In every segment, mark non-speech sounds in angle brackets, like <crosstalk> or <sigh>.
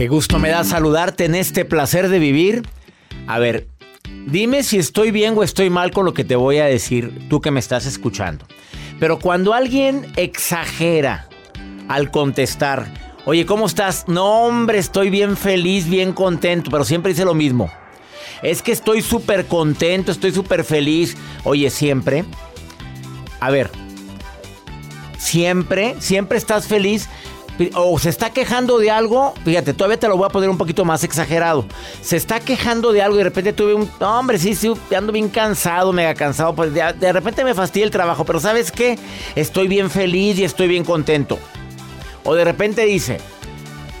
Qué gusto me da saludarte en este placer de vivir. A ver, dime si estoy bien o estoy mal con lo que te voy a decir, tú que me estás escuchando. Pero cuando alguien exagera al contestar, oye, ¿cómo estás? No, hombre, estoy bien feliz, bien contento, pero siempre dice lo mismo. Es que estoy súper contento, estoy súper feliz. Oye, siempre. A ver, siempre, siempre estás feliz o se está quejando de algo, fíjate, todavía te lo voy a poner un poquito más exagerado. Se está quejando de algo y de repente tuve un, hombre, sí, sí, ando bien cansado, mega cansado, pues de, de repente me fastidia el trabajo, pero ¿sabes qué? Estoy bien feliz y estoy bien contento. O de repente dice,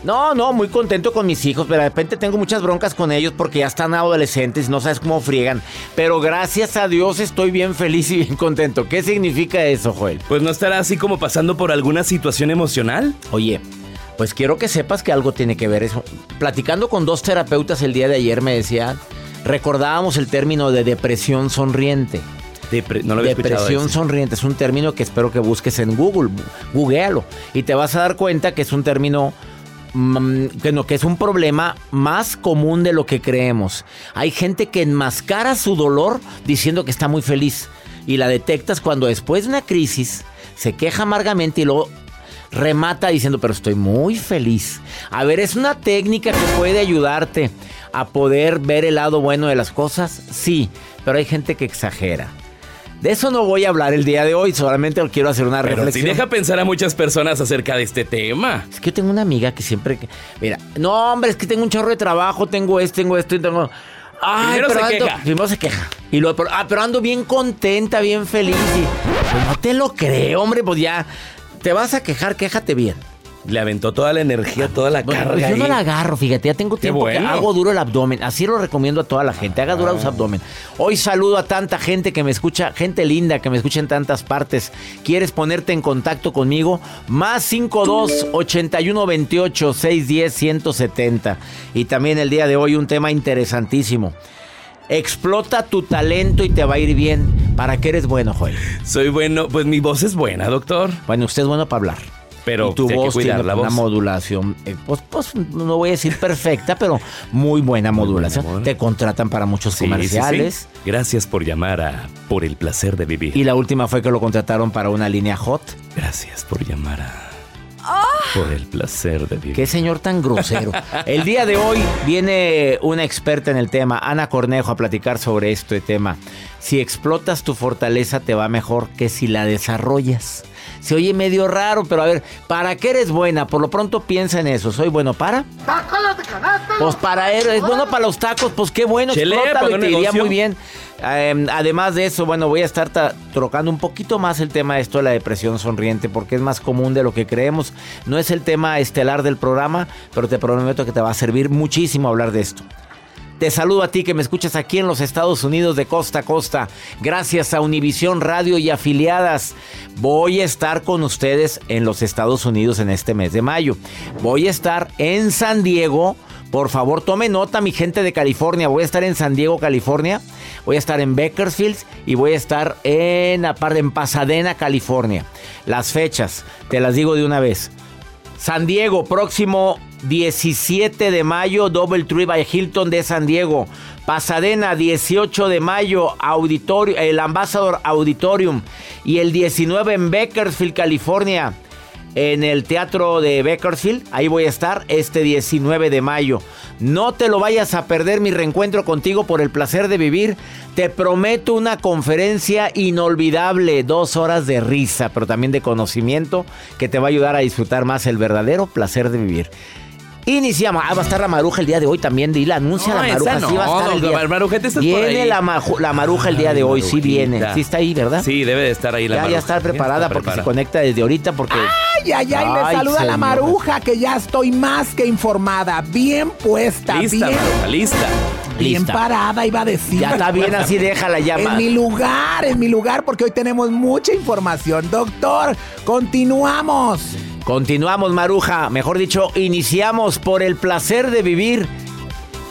no, no, muy contento con mis hijos, pero de repente tengo muchas broncas con ellos porque ya están adolescentes, no sabes cómo friegan. Pero gracias a Dios estoy bien feliz y bien contento. ¿Qué significa eso, Joel? Pues no estará así como pasando por alguna situación emocional. Oye, pues quiero que sepas que algo tiene que ver eso. Platicando con dos terapeutas el día de ayer me decían, recordábamos el término de depresión sonriente. no lo había Depresión sonriente es un término que espero que busques en Google, googlealo y te vas a dar cuenta que es un término que, no, que es un problema más común de lo que creemos. Hay gente que enmascara su dolor diciendo que está muy feliz y la detectas cuando después de una crisis se queja amargamente y luego remata diciendo, pero estoy muy feliz. A ver, es una técnica que puede ayudarte a poder ver el lado bueno de las cosas, sí, pero hay gente que exagera. De eso no voy a hablar el día de hoy, solamente quiero hacer una Pero reflexión. sí deja pensar a muchas personas acerca de este tema. Es que yo tengo una amiga que siempre. Mira, no, hombre, es que tengo un chorro de trabajo, tengo esto, tengo esto y tengo. Ay, Primero pero se ando- queja. Primero se queja. Y luego, ah, pero ando bien contenta, bien feliz. Y, pues no te lo creo, hombre, pues ya. Te vas a quejar, quéjate bien. Le aventó toda la energía, toda la Bueno, carga. yo no la agarro, fíjate, ya tengo tiempo bueno. que hago duro el abdomen. Así lo recomiendo a toda la gente, haga duro su abdomen. Hoy saludo a tanta gente que me escucha, gente linda que me escucha en tantas partes. ¿Quieres ponerte en contacto conmigo? Más 52 81 28 610 170. Y también el día de hoy un tema interesantísimo. Explota tu talento y te va a ir bien. ¿Para qué eres bueno, Joel? Soy bueno, pues mi voz es buena, doctor. Bueno, usted es bueno para hablar. Pero y tu que voz cuidar tiene la una modulación, eh, pues, pues, no voy a decir perfecta, pero muy buena modulación. buena. Te contratan para muchos Sí, sí, comerciales. sí. Gracias por llamar a Por el placer de vivir. Y la última fue que lo contrataron para una línea hot. Gracias por llamar a Por el placer de vivir. Qué señor tan grosero. El día de hoy viene una experta en el tema, Ana Cornejo, a platicar sobre este tema. Si explotas tu fortaleza te va mejor que si la desarrollas. Se oye medio raro, pero a ver, ¿para qué eres buena? Por lo pronto piensa en eso. ¿Soy bueno para? Pues para él, es bueno para los tacos, pues qué bueno, Chele, explótalo y te iría muy bien. Em, además de eso, bueno, voy a estar trocando un poquito más el tema de esto de la depresión sonriente, porque es más común de lo que creemos. No es el tema estelar del programa, pero te prometo que te va a servir muchísimo hablar de esto. Te saludo a ti que me escuchas aquí en los Estados Unidos de costa a costa. Gracias a Univisión Radio y afiliadas. Voy a estar con ustedes en los Estados Unidos en este mes de mayo. Voy a estar en San Diego. Por favor, tome nota, mi gente de California. Voy a estar en San Diego, California. Voy a estar en Bakersfield y voy a estar en, en Pasadena, California. Las fechas, te las digo de una vez. San Diego, próximo 17 de mayo, Double Tree by Hilton de San Diego. Pasadena, 18 de mayo, auditorio, el Ambassador Auditorium. Y el 19 en Bakersfield, California en el Teatro de Bakersfield. Ahí voy a estar este 19 de mayo. No te lo vayas a perder mi reencuentro contigo por el placer de vivir. Te prometo una conferencia inolvidable, dos horas de risa, pero también de conocimiento que te va a ayudar a disfrutar más el verdadero placer de vivir. Iniciamos. Ah, va a estar la maruja el día de hoy también. Dile, anuncia la maruja. sí va a estar el día. viene la, la, maruja el día de hoy. Sí viene. Sí está ahí, ¿verdad? Sí, debe de estar ahí la ya, maruja. Ya está preparada porque se conecta desde ahorita porque... ¡Ay, ay, ay! Me saluda la maruja que ya estoy más que informada. Bien puesta. Lista, bien, maruja, lista. Bien parada, iba a decir. Ya está bien así, déjala ya. En mi lugar, en mi lugar, porque hoy tenemos mucha información. Doctor, continuamos. Continuamos, Maruja. Mejor dicho, iniciamos por el placer de vivir.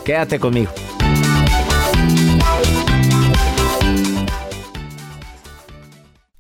Quédate conmigo.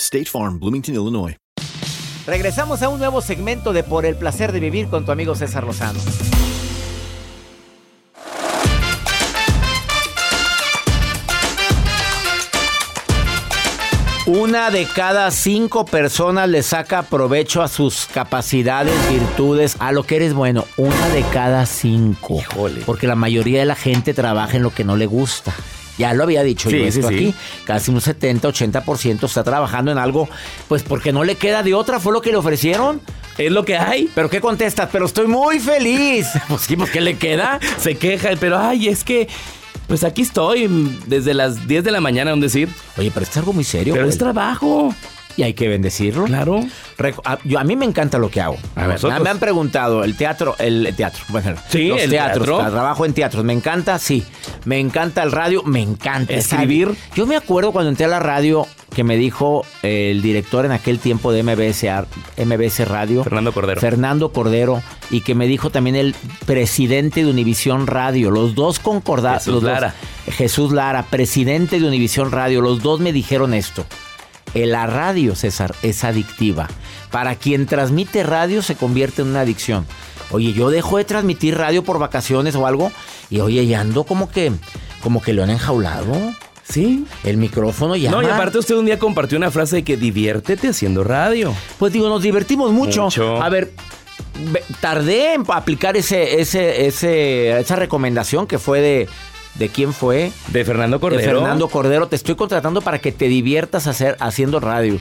State Farm, Bloomington, Illinois. Regresamos a un nuevo segmento de Por el placer de vivir con tu amigo César Lozano. Una de cada cinco personas le saca provecho a sus capacidades, virtudes, a lo que eres bueno. Una de cada cinco. Porque la mayoría de la gente trabaja en lo que no le gusta. Ya lo había dicho yo esto aquí. Casi un 70, 80% está trabajando en algo, pues porque no le queda de otra, fue lo que le ofrecieron. Es lo que hay. ¿Pero qué contestas? Pero estoy muy feliz. <laughs> Pues sí, ¿por qué le queda? Se queja, pero ay, es que pues aquí estoy desde las 10 de la mañana, un decir. Oye, pero es algo muy serio. Pero es trabajo y hay que bendecirlo. Claro. A, yo, a mí me encanta lo que hago. A ver, me han preguntado, el teatro, el teatro, bueno, sí, los el teatros, teatro. trabajo en teatros, me encanta, sí. Me encanta el radio, me encanta escribir. Yo me acuerdo cuando entré a la radio que me dijo el director en aquel tiempo de MBS, MBS Radio, Fernando Cordero. Fernando Cordero, y que me dijo también el presidente de Univisión Radio, los dos concordaron. Jesús Lara. Jesús Lara, presidente de Univisión Radio, los dos me dijeron esto. La radio, César, es adictiva. Para quien transmite radio se convierte en una adicción. Oye, yo dejo de transmitir radio por vacaciones o algo y oye, ya ando como que, como que lo han enjaulado. Sí. El micrófono ya. No, y aparte usted un día compartió una frase de que diviértete haciendo radio. Pues digo, nos divertimos mucho. mucho. A ver, tardé en aplicar ese, ese, ese, esa recomendación que fue de ¿De quién fue? De Fernando Cordero. De Fernando Cordero. Te estoy contratando para que te diviertas hacer, haciendo radio.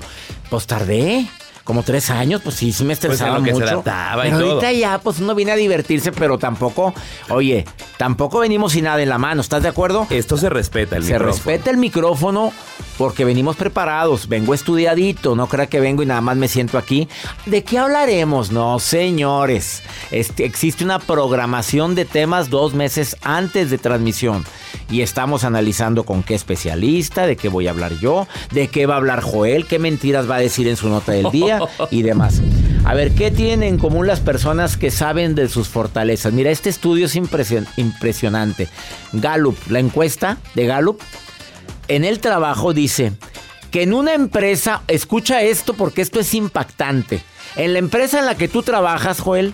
Pues tardé. Como tres años, pues sí, sí me estresaba Pues que se mucho. pero ahorita ya, pues uno viene a divertirse, pero tampoco, oye, tampoco venimos sin nada en la mano, ¿estás de acuerdo? Esto se respeta el Se micrófono. respeta el micrófono porque venimos preparados, vengo estudiadito, no crea que vengo y nada más me siento aquí. ¿De qué hablaremos? No, señores. Este, existe una programación de temas dos meses antes de transmisión y estamos analizando con qué especialista, de qué voy a hablar yo, de qué va a hablar Joel, qué mentiras va a decir en su nota del día <laughs> y demás. A ver, ¿qué tienen en común las personas que saben de sus fortalezas? Mira, este estudio es impresion- impresionante. Gallup, la encuesta de Gallup, en el trabajo dice que en una empresa, escucha esto porque esto es impactante. En la empresa en la que tú trabajas, Joel,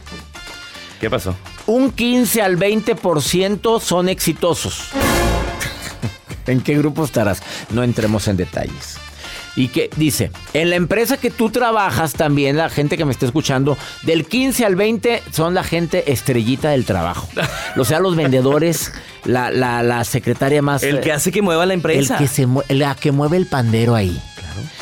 ¿Qué pasó? un 15 al 20% son exitosos. <laughs> ¿En qué grupo estarás? No entremos en detalles. Y que dice, en la empresa que tú trabajas también, la gente que me está escuchando, del 15 al 20 son la gente estrellita del trabajo. O sea, los vendedores, <laughs> la, la- la secretaria más... El que eh, hace que mueva la empresa. el que se la que mueve el pandero ahí.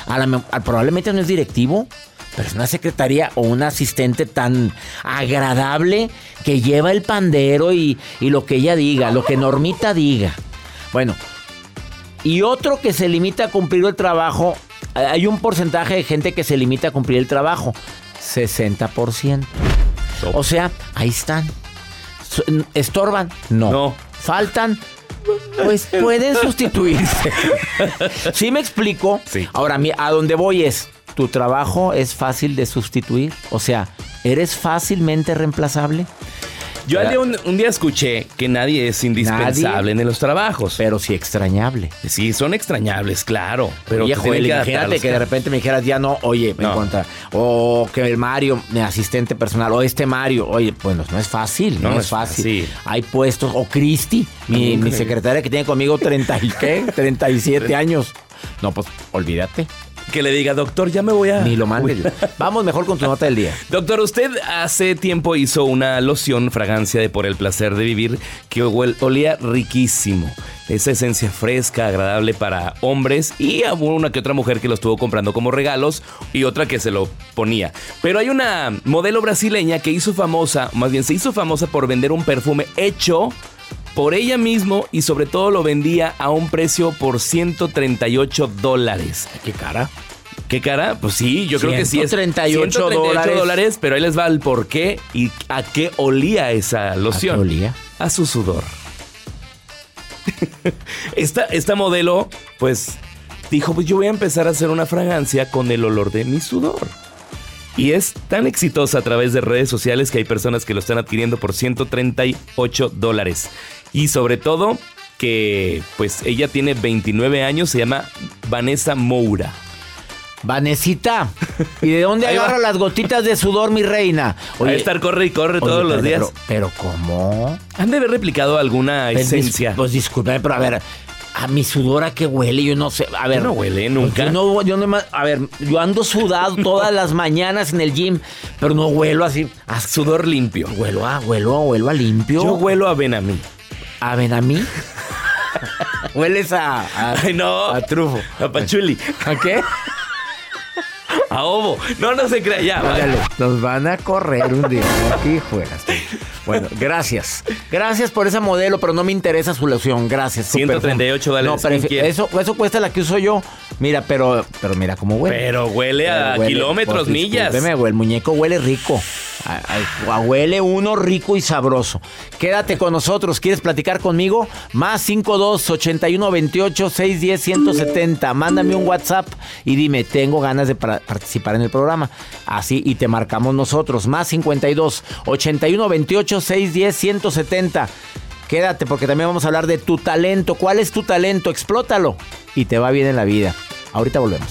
A la me- a- probablemente no es directivo, pero es una secretaria o un asistente tan agradable que lleva el pandero y, y lo que ella diga, lo que Normita diga. Bueno, y otro que se limita a cumplir el trabajo, hay un porcentaje de gente que se limita a cumplir el trabajo, 60%. O sea, ahí están. ¿Estorban? No. No. ¿Faltan? <laughs> Pues pueden sustituirse. <laughs> ¿Sí me explico? Sí. Ahora, a donde voy es, ¿tu trabajo es fácil de sustituir? O sea, ¿eres fácilmente reemplazable? Yo al día- un, un día escuché que nadie es indispensable en los trabajos. Pero sí extrañable. Sí, son extrañables, claro. Pero Oye, Joel, que imagínate que de repente me dijeras, ya no, oye, me No. encuentra. O que el Mario, mi asistente personal, o este Mario, oye, bueno, no es fácil, no, No es fácil. fácil. Hay puestos, o Cristi, mi, mi secretaria que tiene conmigo 30 y qué, <laughs> 37 años. No, pues olvídate, Que le diga, doctor, ya me voy a... ni lo mandes. <laughs> Vamos mejor con tu nota del día. Doctor, usted hace tiempo hizo una loción fragancia de por el placer de vivir que olía riquísimo. Esa esencia fresca, agradable para hombres y a una que otra mujer que lo estuvo comprando como regalos y otra que se lo ponía. Pero hay una modelo brasileña que hizo famosa, más bien se hizo famosa por vender un perfume hecho por ella mismo y sobre todo lo vendía a un precio por 138 dólares. Qué cara. ¿Qué cara? Pues sí, yo creo que sí es 138 dólares. dólares, pero ahí les va el por qué y a qué olía esa loción. ¿A qué olía? A su sudor. esta, esta modelo, pues, dijo, pues yo voy a empezar a hacer una fragancia con el olor de mi sudor. Y es tan exitosa a través de redes sociales que hay personas que lo están adquiriendo por 138 dólares. Y sobre todo que pues ella tiene 29 años, se llama Vanessa Moura. Vanesita, ¿y de dónde <laughs> agarra las gotitas de sudor, mi reina? Oye, a estar corre y corre oye, todos los días. Pero, pero ¿cómo? Han de haber replicado alguna Pues, dis- esencia. Pues disculpe, pero a ver, a mi sudor a qué huele, yo no sé. A ver. no huele nunca. Yo no, yo no a ver, yo ando sudado todas las mañanas en el gym, pero no huelo así. A Sudor limpio. Huelo a, huelo, huelo a limpio. Yo huelo a Benamí. ¿A Benamí? <laughs> Hueles a, a, Ay, no. a trufo. A Pachuli. ¿A qué? A Ovo. No, no se crea ya. Ándale, nos van a correr un día. Aquí juegas. Bueno, gracias. Gracias por esa modelo, pero no me interesa su loción. Gracias. su 138 perfume. dólares, No, pero eso, eso cuesta la que uso yo. Mira, pero, pero mira cómo huele. Pero huele a Pero huele- kilómetros, pues, millas. güey, el muñeco huele rico. A- huele uno rico y sabroso. Quédate con nosotros. ¿Quieres platicar conmigo? Más 52 81 28 610 170. Mándame un WhatsApp y dime, tengo ganas de participar en el programa. Así y te marcamos nosotros. Más 52 81 28 610 170. Quédate porque también vamos a hablar de tu talento. ¿Cuál es tu talento? Explótalo y te va bien en la vida. Ahorita volvemos.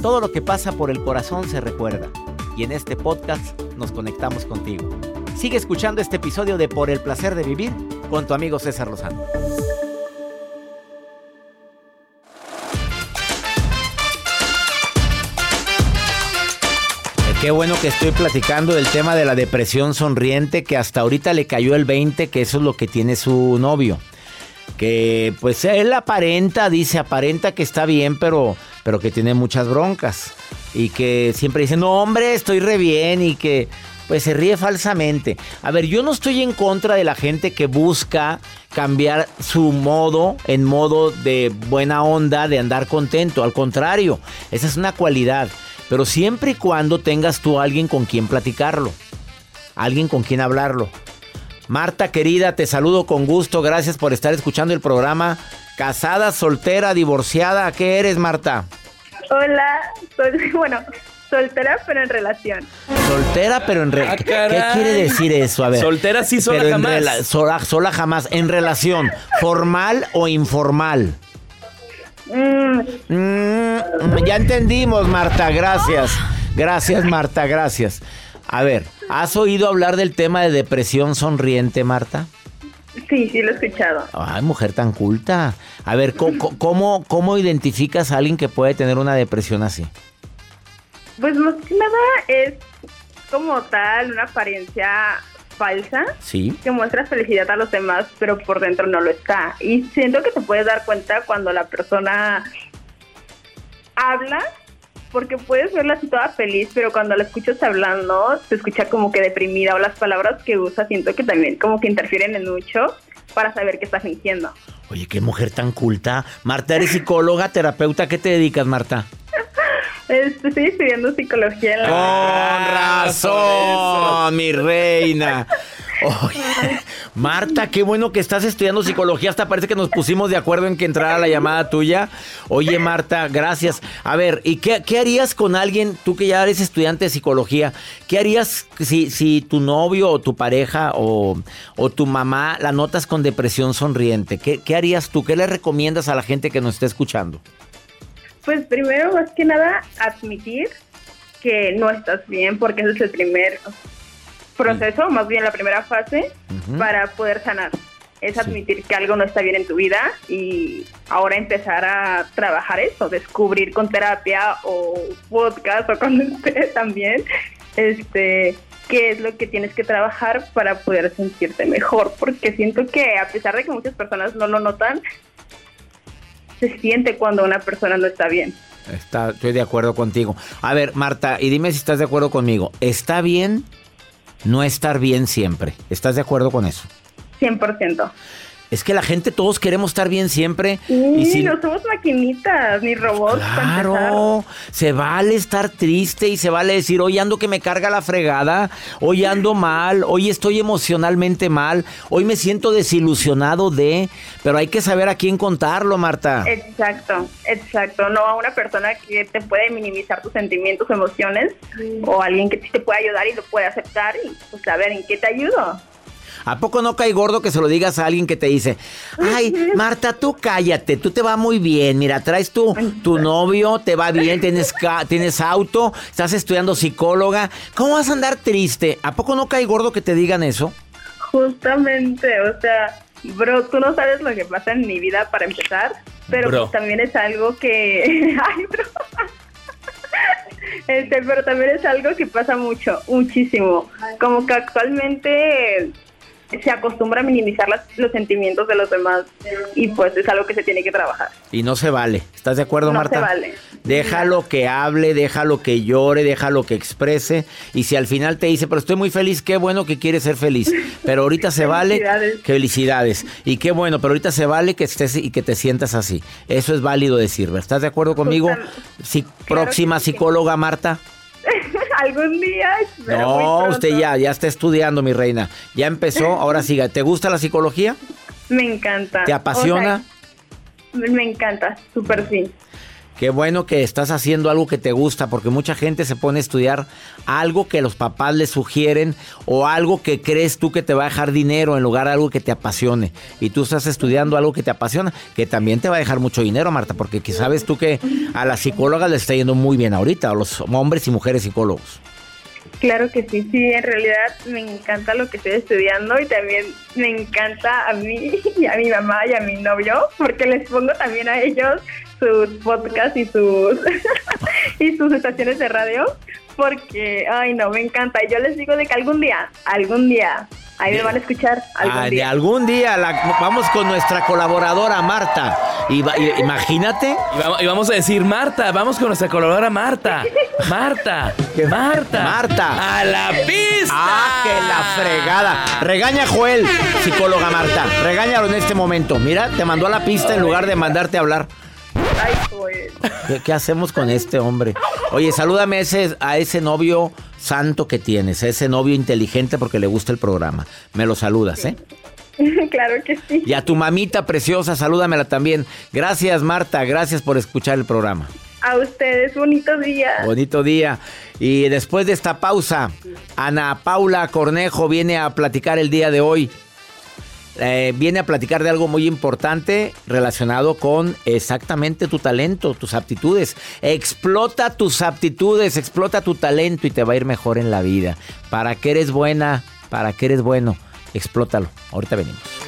Todo lo que pasa por el corazón se recuerda. Y en este podcast nos conectamos contigo. Sigue escuchando este episodio de Por el placer de vivir con tu amigo César Lozano. Eh, Qué bueno que estoy platicando del tema de la depresión sonriente que hasta ahorita le cayó el 20, que eso es lo que tiene su novio. Que pues él aparenta, dice, aparenta que está bien, pero, pero que tiene muchas broncas. Y que siempre dice, no hombre, estoy re bien y que pues se ríe falsamente. A ver, yo no estoy en contra de la gente que busca cambiar su modo en modo de buena onda, de andar contento. Al contrario, esa es una cualidad. Pero siempre y cuando tengas tú alguien con quien platicarlo. Alguien con quien hablarlo. Marta querida, te saludo con gusto. Gracias por estar escuchando el programa. Casada, soltera, divorciada, ¿qué eres, Marta? Hola, soy, <laughs> bueno, soltera pero en relación. Soltera pero en relación. ¿Qué quiere decir eso? A ver. Soltera sí, sola pero en jamás. sola, sola jamás. En relación, ¿formal o informal? Mm, Mm, ya entendimos, Marta, gracias. Gracias, Marta, gracias. A ver, ¿has oído hablar del tema de depresión sonriente, Marta? sí, sí lo he escuchado. Ay, mujer tan culta. A ver, ¿cómo, cómo, cómo identificas a alguien que puede tener una depresión así? Pues más que nada es como tal una apariencia falsa Sí. que muestra felicidad a los demás, pero por dentro no lo está. Y siento que te puedes dar cuenta cuando la persona habla, porque puedes verla así toda feliz, pero cuando la escuchas hablando, se escucha como que deprimida o las palabras que usa siento que también como que interfieren en mucho para saber qué está fingiendo. Oye, qué mujer tan culta. Marta, eres psicóloga, terapeuta. ¿Qué te dedicas, Marta? <laughs> Este, estoy estudiando psicología en la Con razón, mi reina. Oye, Marta, qué bueno que estás estudiando psicología. Hasta parece que nos pusimos de acuerdo en que entrara la llamada tuya. Oye, Marta, gracias. A ver, ¿y qué, qué harías con alguien, tú que ya eres estudiante de psicología, qué harías si, si tu novio o tu pareja o, o tu mamá la notas con depresión sonriente? ¿Qué, ¿Qué harías tú? ¿Qué le recomiendas a la gente que nos esté escuchando? Pues primero, más que nada, admitir que no estás bien, porque ese es el primer proceso, más bien la primera fase, para poder sanar. Es admitir que algo no está bien en tu vida y ahora empezar a trabajar eso, descubrir con terapia o podcast o con <laughs> usted también, este qué es lo que tienes que trabajar para poder sentirte mejor, porque siento que a pesar de que muchas personas no lo notan, se siente cuando una persona no está bien. Está, estoy de acuerdo contigo. A ver, Marta, y dime si estás de acuerdo conmigo. ¿Está bien no estar bien siempre? ¿Estás de acuerdo con eso? 100%. Es que la gente, todos queremos estar bien siempre. Sí, y si, no somos maquinitas ni robots. Claro, se vale estar triste y se vale decir, hoy ando que me carga la fregada, hoy ando mal, hoy estoy emocionalmente mal, hoy me siento desilusionado de, pero hay que saber a quién contarlo, Marta. Exacto, exacto. No a una persona que te puede minimizar tus sentimientos, emociones, o alguien que te puede ayudar y lo puede aceptar y pues saber en qué te ayudo. ¿A poco no cae gordo que se lo digas a alguien que te dice, ay, Marta, tú cállate, tú te va muy bien, mira, traes tu, tu novio, te va bien, tienes, ca- tienes auto, estás estudiando psicóloga, ¿cómo vas a andar triste? ¿A poco no cae gordo que te digan eso? Justamente, o sea, bro, tú no sabes lo que pasa en mi vida para empezar, pero pues también es algo que... <laughs> Ay, bro. Este, pero también es algo que pasa mucho, muchísimo. Como que actualmente se acostumbra a minimizar las- los sentimientos de los demás y pues es algo que se tiene que trabajar. Y no se vale. ¿Estás de acuerdo, No Marta? se vale. Déjalo que hable, déjalo que llore, déjalo que exprese. Y si al final te dice, pero estoy muy feliz, qué bueno que quiere ser feliz. Pero ahorita se vale. Felicidades. Felicidades. Y qué bueno, pero ahorita se vale que estés y que te sientas así. Eso es válido decir. ¿Estás de acuerdo conmigo? Sí, próxima psicóloga, Marta. <laughs> Algún día. pero No, usted ya, ya está estudiando, mi reina. Ya empezó, <laughs> ahora siga. ¿Te gusta la psicología? Me encanta. ¿Te apasiona? O sea, me encanta, súper sí. Qué bueno que estás haciendo algo que te gusta, porque mucha gente se pone a estudiar algo que los papás le sugieren o algo que crees tú que te va a dejar dinero en lugar de algo que te apasione. Y tú estás estudiando algo que te apasiona, que también te va a dejar mucho dinero, Marta, porque que sabes tú que a las psicólogas les está yendo muy bien ahorita, a los hombres y mujeres psicólogos. Claro que sí, sí, en realidad me encanta lo que estoy estudiando y también me encanta a mí <laughs> y a mi mamá y a mi novio, porque les pongo también a ellos sus podcasts y sus <laughs> y sus estaciones de radio, porque, ay no, me encanta. Y yo les digo de que algún día, algún día Ahí me van a escuchar algún Ah, de día. algún día la- vamos con nuestra colaboradora Marta. Y, imagínate. Y vamos, y vamos a decir, Marta, vamos con nuestra colaboradora Marta. Marta, Marta. Marta. A la pista. ¡Ah, que la fregada! Regaña a Joel, psicóloga Marta. Regáñalo en este momento. Mira, te mandó a la pista en lugar de mandarte a hablar. Ay, pues. ¿Qué, qué hacemos con este hombre? Oye, salúdame a ese, a ese novio santo que tienes, a ese novio inteligente porque le gusta el programa. Me lo saludas, ¿eh? <laughs> claro que sí. Y a tu mamita preciosa, salúdamela también. Gracias, Marta. Gracias por escuchar el programa. A ustedes, bonitos días. Bonito día. Y después de esta pausa, Ana Paula Cornejo viene a platicar el día de hoy. Eh, viene a platicar de algo muy importante relacionado con exactamente tu talento, tus aptitudes. Explota tus aptitudes, explota tu talento y te va a ir mejor en la vida. ¿Para qué eres buena? ¿Para qué eres bueno? Explótalo. Ahorita venimos.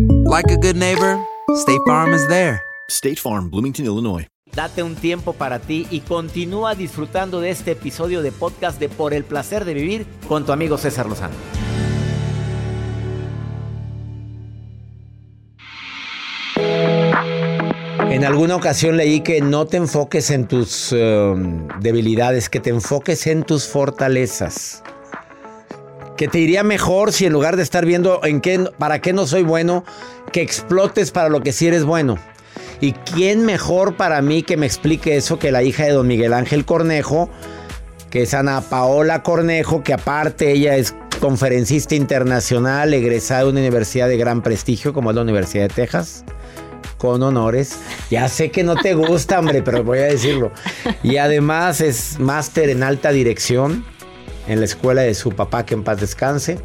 like a good neighbor, State Farm is there. State Farm, Bloomington, Illinois. Date un tiempo para ti y continúa disfrutando de este episodio de podcast de Por el placer de vivir con tu amigo César Lozano. En alguna ocasión leí que no te enfoques en tus eh, debilidades, que te enfoques en tus fortalezas. Que te iría mejor si en lugar de estar viendo en qué, para qué no soy bueno, que explotes para lo que sí eres bueno. ¿Y quién mejor para mí que me explique eso que la hija de don Miguel Ángel Cornejo, que es Ana Paola Cornejo, que aparte ella es conferencista internacional, egresada de una universidad de gran prestigio como es la Universidad de Texas? Con honores. Ya sé que no te gusta, hombre, pero voy a decirlo. Y además es máster en alta dirección en la escuela de su papá, que en paz descanse.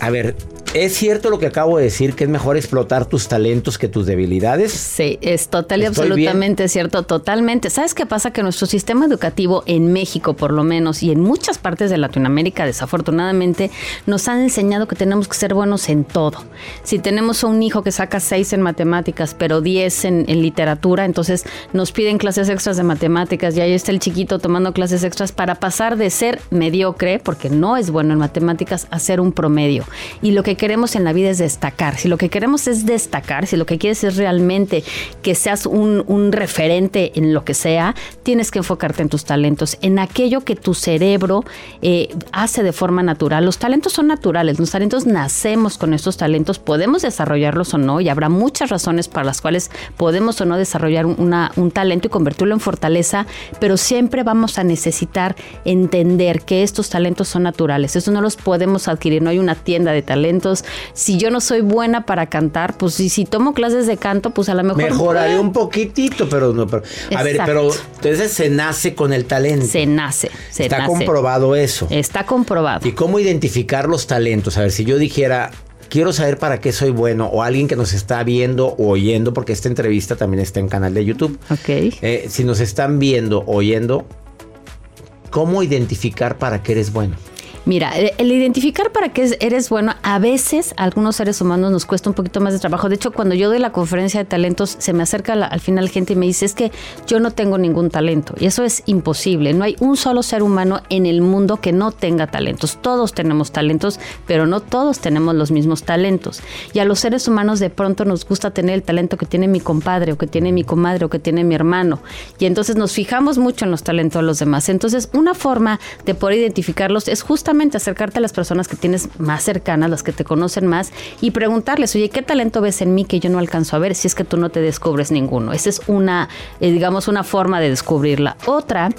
A ver, ¿es cierto lo que acabo de decir, que es mejor explotar tus talentos que tus debilidades? Sí, es total y ¿Estoy absolutamente cierto, totalmente. ¿Sabes qué pasa? Que nuestro sistema educativo en México, por lo menos, y en muchas partes de Latinoamérica, desafortunadamente, nos han enseñado que tenemos que ser buenos en todo. Si tenemos a un hijo que saca 6 en matemáticas, pero 10 en, en literatura, entonces nos piden clases extras de matemáticas y ahí está el chiquito tomando clases extras para pasar de ser mediocre, porque no es bueno en matemáticas, a ser un promedio. Y lo que queremos en la vida es destacar. Si lo que queremos es destacar, si lo que quieres es realmente que seas un, referente en lo que sea, tienes que enfocarte en tus talentos, en aquello que tu cerebro eh, hace de forma natural. Los talentos son naturales, los talentos nacemos con estos talentos, podemos desarrollarlos o no, y habrá muchas razones para las cuales podemos o no desarrollar un talento y convertirlo en fortaleza, pero siempre vamos a necesitar entender que estos talentos son naturales. Eso no los podemos adquirir, no hay una tienda de talentos. Si yo no soy buena para cantar, pues si, si tomo clases de canto, pues a lo mejor... Mejoraré un poquitito, pero no. Pero, a ver, pero entonces se nace con el talento. Se nace, se Está nace. comprobado eso. Está comprobado. ¿Y cómo identificar los talentos? A ver, si yo dijera, quiero saber para qué soy bueno, o alguien que nos está viendo o oyendo, porque esta entrevista también está en canal de YouTube. Ok. Eh, si nos están viendo, oyendo, ¿cómo identificar para qué eres bueno? Mira, el el identificar para qué es- eres bueno, a veces a algunos seres humanos nos cuesta un poquito más de trabajo. De hecho, cuando yo doy la conferencia de talentos, se me acerca al final gente y me dice, es que yo no tengo ningún talento. Y eso es imposible. No hay un solo ser humano en el mundo que no tenga talentos. Todos tenemos talentos, pero no todos tenemos los mismos talentos. Y a los seres humanos de pronto nos gusta tener el talento que tiene mi compadre o que tiene mi comadre o que tiene mi hermano. Y entonces nos fijamos mucho en los talentos de los demás. Entonces, una forma de poder identificarlos es justamente acercarte a las personas que tienes más cercanas, las que te conocen más, y preguntarles, oye, ¿qué talento ves en mí que yo no alcanzo a ver si es que tú no te descubres ninguno? Esa es una, eh, digamos, una forma de descubrirla. Otra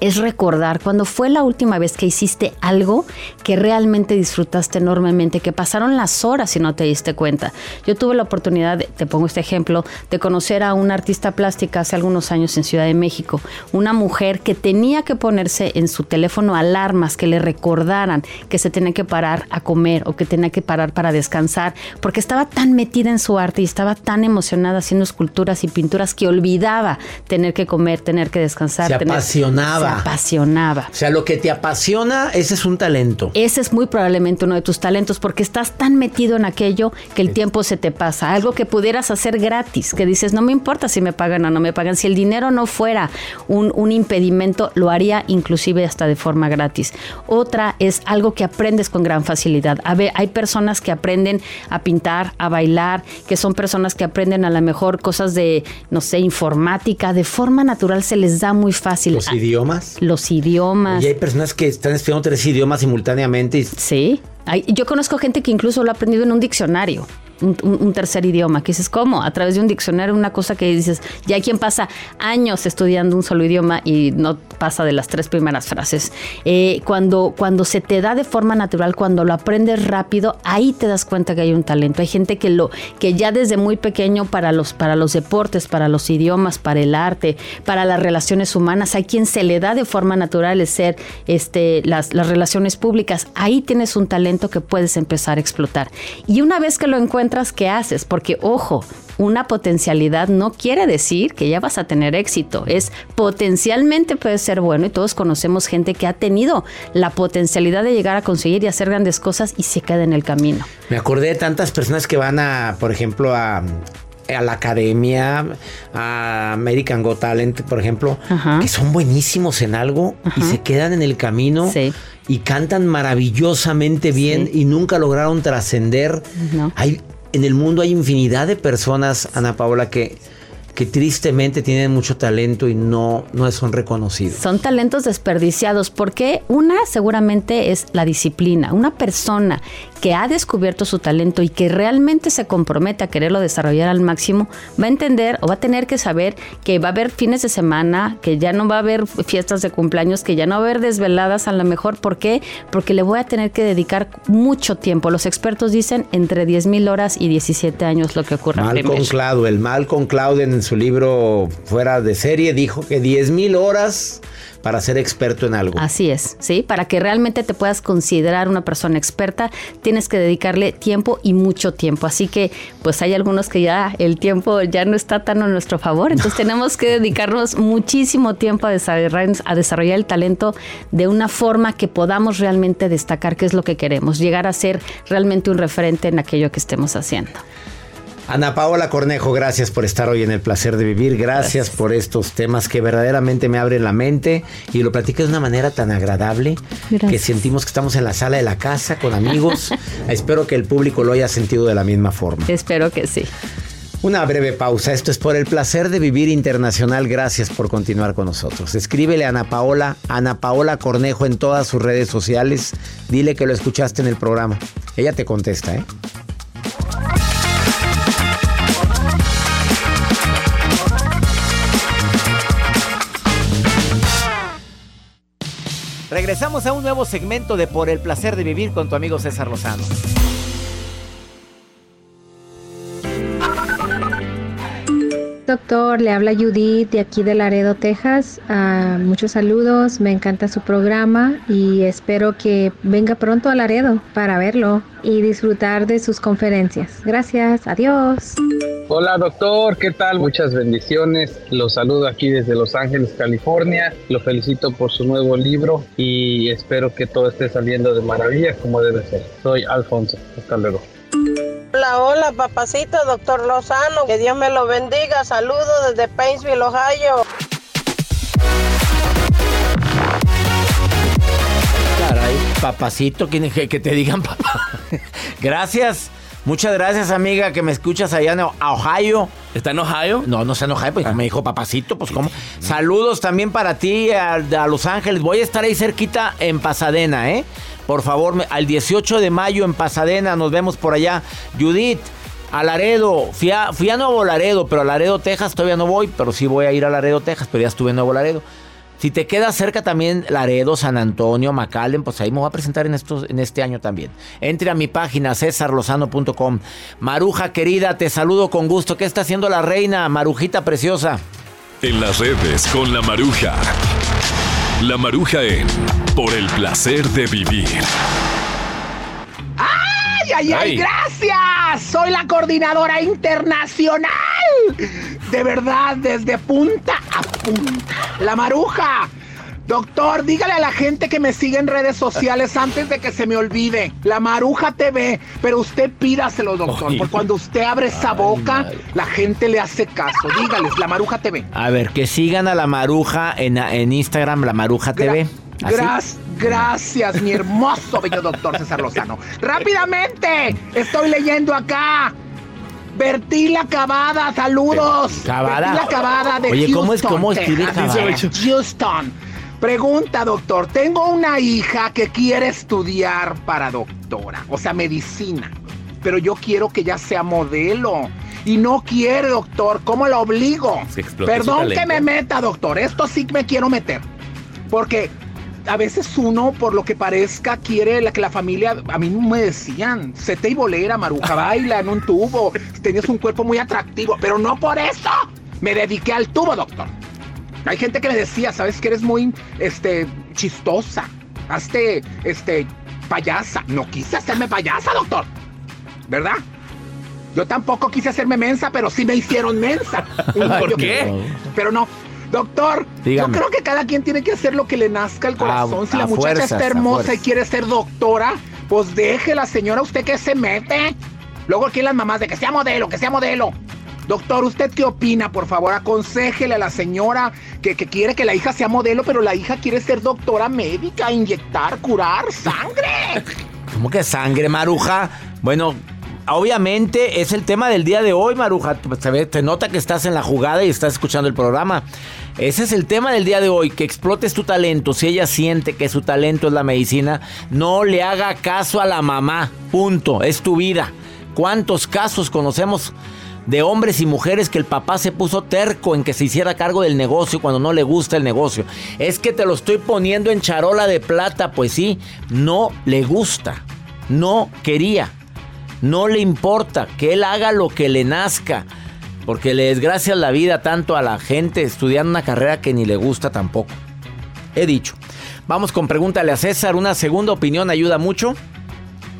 es recordar cuando fue la última vez que hiciste algo que realmente disfrutaste enormemente, que pasaron las horas y no te diste cuenta. Yo tuve la oportunidad, te pongo este ejemplo, de conocer a una artista plástica hace algunos años en Ciudad de México, una mujer que tenía que ponerse en su teléfono alarmas que le recordaran que se tenía que parar a comer o que tenía que parar para descansar, porque estaba tan metida en su arte y estaba tan emocionada haciendo esculturas y pinturas que olvidaba tener que comer, tener que descansar. Se tener- apasionaba. Se apasionaba. O sea, lo que te apasiona, ese es un talento. Ese es muy probablemente uno de tus talentos porque estás tan metido en aquello que el tiempo se te pasa. Algo que pudieras hacer gratis, que dices, no me importa si me pagan o no me pagan. Si el dinero no fuera un, un impedimento, lo haría inclusive hasta de forma gratis. Otra es algo que aprendes con gran facilidad. A ver, hay personas que aprenden a pintar, a bailar, que son personas que aprenden a lo mejor cosas de, no sé, informática. De forma natural se les da muy fácil. Los idiomas. Los idiomas. Y hay personas que están estudiando tres idiomas simultáneamente. Y... Sí. Yo conozco gente que incluso lo ha aprendido en un diccionario. Un tercer idioma, que dices, ¿cómo? A través de un diccionario, una cosa que dices, ya hay quien pasa años estudiando un solo idioma y no pasa de las tres primeras frases. Eh, cuando, cuando se te da de forma natural, cuando lo aprendes rápido, ahí te das cuenta que hay un talento. Hay gente que lo, que ya desde muy pequeño para los, para los deportes, para los idiomas, para el arte, para las relaciones humanas, hay quien se le da de forma natural el ser este, las, las relaciones públicas. Ahí tienes un talento que puedes empezar a explotar. Y una vez que lo encuentras, ¿qué haces? Porque, ojo, una potencialidad no quiere decir que ya vas a tener éxito. Es potencialmente puede ser bueno y todos conocemos gente que ha tenido la potencialidad de llegar a conseguir y hacer grandes cosas y se queda en el camino. Me acordé de tantas personas que van a, por ejemplo, a, a la academia, a American Got Talent, por ejemplo, que son buenísimos en algo y se quedan en el camino y cantan maravillosamente bien y nunca lograron trascender. Hay en el mundo hay infinidad de personas, Ana Paola, que que tristemente tienen mucho talento y no, no son reconocidos. Son talentos desperdiciados porque una seguramente es la disciplina. Una persona que ha descubierto su talento y que realmente se compromete a quererlo desarrollar al máximo, va a entender o va a tener que saber que va a haber fines de semana, que ya no va a haber fiestas de cumpleaños, que ya no va a haber desveladas a lo mejor. ¿Por qué? Porque le voy a tener que dedicar mucho tiempo. Los expertos dicen entre 10 mil horas y 17 años lo que ocurre Malcolm primero. Cloud, Malcolm Cloud en su libro Fuera de Serie dijo que 10 mil horas para ser experto en algo. Así es, ¿sí? Para que realmente te puedas considerar una persona experta, tienes que dedicarle tiempo y mucho tiempo. Así que, pues hay algunos que ya el tiempo ya no está tan a nuestro favor. Entonces <laughs> tenemos que dedicarnos muchísimo tiempo a desarrollar, a desarrollar el talento de una forma que podamos realmente destacar qué es lo que queremos, llegar a ser realmente un referente en aquello que estemos haciendo. Ana Paola Cornejo, gracias por estar hoy en el placer de vivir. Gracias, por estos temas que verdaderamente me abren la mente y lo platicas de una manera tan agradable Gracias. que sentimos que estamos en la sala de la casa con amigos. <laughs> Espero que el público lo haya sentido de la misma forma. Espero que sí. Una breve pausa. Esto es por el placer de vivir internacional. Gracias por continuar con nosotros. Escríbele a Ana Paola, Ana Paola Cornejo en todas sus redes sociales. Dile que lo escuchaste en el programa. Ella te contesta, ¿eh? Regresamos a un nuevo segmento de Por el placer de vivir con tu amigo César Lozano. Doctor, le habla Judith de aquí de Laredo, Texas. Ah, muchos saludos, me encanta su programa y espero que venga pronto a Laredo para verlo y disfrutar de sus conferencias. Gracias, adiós. Hola doctor, ¿qué tal? Muchas bendiciones. Los saludo aquí desde Los Ángeles, California. Lo felicito por su nuevo libro y espero que todo esté saliendo de maravilla como debe ser. Soy Alfonso. Hasta luego. Hola, hola, papacito, doctor Lozano. Que Dios me lo bendiga. Saludos desde Painesville, Ohio. Caray, papacito, que, que- que te digan papá. <laughs> gracias. Muchas gracias, amiga, que me escuchas allá en Ohio. ¿Está en Ohio? No, no está en Ohio, pues me dijo papacito, pues cómo. Saludos también para ti a, a Los Ángeles. Voy a estar ahí cerquita en Pasadena, ¿eh? Por favor, me- al 18 de mayo en Pasadena, nos vemos por allá. Judith, a Laredo, fui a, fui a Nuevo Laredo, pero a Laredo, Texas todavía no voy, pero sí voy a ir a Laredo, Texas, pero ya estuve en Nuevo Laredo. Si te queda cerca también Laredo, San Antonio, McAllen, pues ahí me voy a presentar en, en este año también. Entre a mi página cesarlozano.com. Maruja querida, te saludo con gusto. ¿Qué está haciendo la reina, Marujita preciosa? En las redes con la Maruja. La Maruja en Por el placer de vivir. ¡Ay, ay. ¡Gracias! Soy la coordinadora internacional. De verdad, desde punta a punta. La maruja. Doctor, dígale a la gente que me sigue en redes sociales antes de que se me olvide. La Maruja TV. Pero usted pídaselo, doctor. Porque cuando usted abre esa boca, la gente le hace caso. Dígales, La Maruja TV. A ver, que sigan a la Maruja en, en Instagram, la Maruja TV. ¿Así? Gracias, gracias, mi hermoso bello doctor César Lozano. Rápidamente, estoy leyendo acá. Bertila Cavada, saludos. Cavada. Bertila Cavada de Oye, ¿cómo es- cómo. Cavada? Houston. Pregunta, doctor. Tengo una hija que quiere estudiar para doctora, o sea, medicina. Pero yo quiero que ella sea modelo. Y no quiere, doctor. ¿Cómo la obligo? Perdón que me meta, doctor. Esto sí me quiero meter. Porque a veces uno, por lo que parezca, quiere la, que la familia. A mí me decían, sete y bolera, maruja, <laughs> baila en un tubo. Tenías un cuerpo muy atractivo, pero no por eso me dediqué al tubo, doctor. Hay gente que me decía, sabes que eres muy, este, chistosa. Hazte, este, payasa. No quise hacerme payasa, doctor. ¿Verdad? Yo tampoco quise hacerme mensa, pero sí me hicieron mensa. <laughs> ¿Por qué? Pero no. Doctor, Dígame. yo creo que cada quien tiene que hacer lo que le nazca el corazón. si la muchacha fuerzas, está hermosa y quiere ser doctora, pues déjela, señora, usted que se mete. Luego aquí las mamás de que sea modelo, que sea modelo. Doctor, ¿usted qué opina? Por favor, aconsejele a la señora que, que quiere que la hija sea modelo, pero la hija quiere ser doctora médica, inyectar, curar sangre. ¿Cómo que sangre, Maruja? Bueno, obviamente es el tema del día de hoy, Maruja. Ve- te nota que estás en la jugada y estás escuchando el programa. Ese es el tema del día de hoy, que explotes tu talento. Si ella siente que su talento es la medicina, no le haga caso a la mamá. Punto. Es tu vida. ¿Cuántos casos conocemos de hombres y mujeres que el papá se puso terco en que se hiciera cargo del negocio cuando no le gusta el negocio? Es que te lo estoy poniendo en charola de plata. Pues sí, no le gusta. No quería. No le importa que él haga lo que le nazca. Porque le desgracia la vida tanto a la gente estudiando una carrera que ni le gusta tampoco. He dicho. Vamos con pregúntale a César. Una segunda opinión ayuda mucho.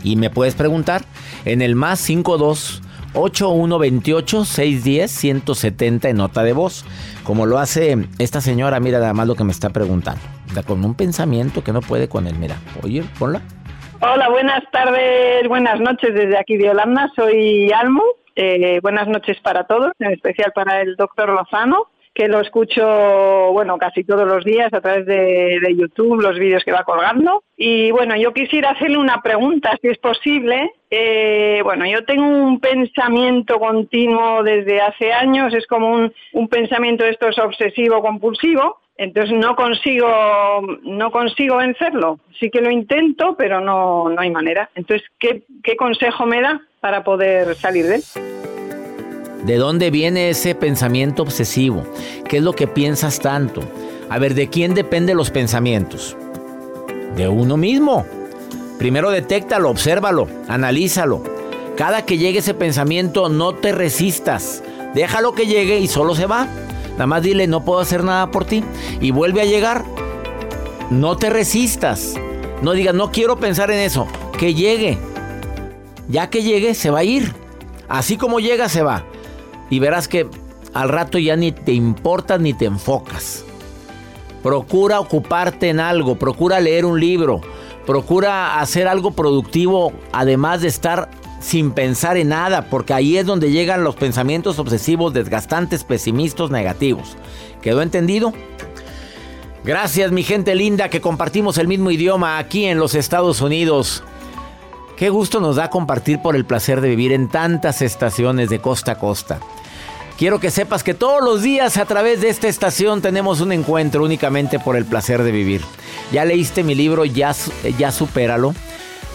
Y me puedes preguntar en el más 52 8128 610 170 en nota de voz. Como lo hace esta señora, mira nada más lo que me está preguntando. Con un pensamiento que no puede con él. Mira, oye, ponla. Hola, buenas tardes, buenas noches desde aquí de Holanda. Soy Almo. Eh, buenas noches para todos, en especial para el doctor Lozano, que lo escucho, bueno, casi todos los días a través de, YouTube, los vídeos que va colgando. Y bueno, yo quisiera hacerle una pregunta, si es posible. Eh, bueno, yo tengo un pensamiento continuo desde hace años, es como un, un pensamiento de estos obsesivo-compulsivo. Entonces no consigo, no consigo vencerlo. Sí que lo intento, pero no, no hay manera. Entonces, ¿qué, ¿qué consejo me da para poder salir de él? ¿De dónde viene ese pensamiento obsesivo? ¿Qué es lo que piensas tanto? A ver, ¿de quién dependen los pensamientos? De uno mismo. Primero detéctalo, obsérvalo, analízalo. Cada que llegue ese pensamiento, no te resistas. Déjalo que llegue y solo se va. Nada más dile, no puedo hacer nada por ti. Y vuelve a llegar. No te resistas. No digas, no quiero pensar en eso. Que llegue. Ya que llegue, se va a ir. Así como llega, se va. Y verás que al rato ya ni te importas ni te enfocas. Procura ocuparte en algo, procura leer un libro, procura hacer algo productivo, además de estar sin pensar en nada, porque ahí es donde llegan los pensamientos obsesivos, desgastantes, pesimistas, negativos. ¿Quedó entendido? Gracias mi gente linda que compartimos el mismo idioma aquí en los Estados Unidos. Qué gusto nos da compartir por el placer de vivir en tantas estaciones de costa a costa. Quiero que sepas que todos los días a través de esta estación tenemos un encuentro únicamente por el placer de vivir. ¿Ya leíste mi libro Ya, ya Supéralo?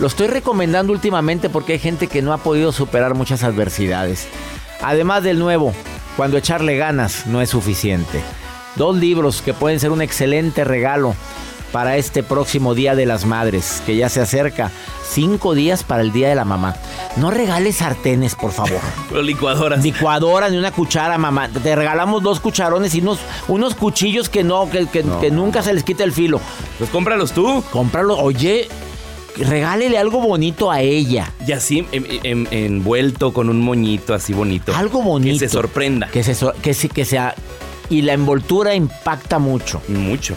Lo estoy recomendando últimamente porque hay gente que no ha podido superar muchas adversidades. Además del nuevo, cuando echarle ganas no es suficiente. Dos libros que pueden ser un excelente regalo para este próximo Día de las Madres, que ya se acerca. Cinco días para el Día de la Mamá. No regales sartenes, por favor. <laughs> Licuadoras. Licuadoras ni una cuchara, mamá. Te regalamos dos cucharones y unos, unos cuchillos que no, que, que, que nunca se les quite el filo. Pues cómpralos tú. Cómpralos. Oye, regálele algo bonito a ella. Y así en- en- envuelto con un moñito así bonito. Algo bonito. Que se sorprenda. Que se so- que sí que sea y la envoltura impacta mucho. Mucho.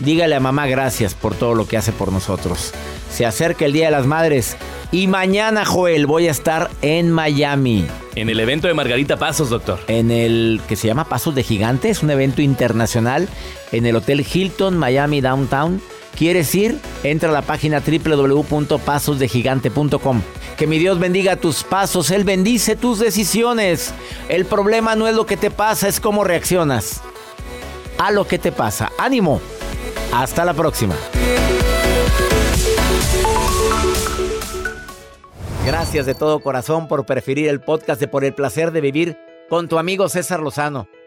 Dígale a mamá gracias por todo lo que hace por nosotros. Se acerca el Día de las Madres y mañana, Joel, voy a estar en Miami. En el evento de Margarita Pasos, doctor. En el que se llama Pasos de Gigante, es un evento internacional en el Hotel Hilton Miami Downtown. ¿Quieres ir? Entra a la página www.pasosdegigante.com. Que mi Dios bendiga tus pasos, Él bendice tus decisiones. El problema no es lo que te pasa, es cómo reaccionas a lo que te pasa. Ánimo. Hasta la próxima. Gracias de todo corazón por preferir el podcast de Por el placer de vivir con tu amigo César Lozano.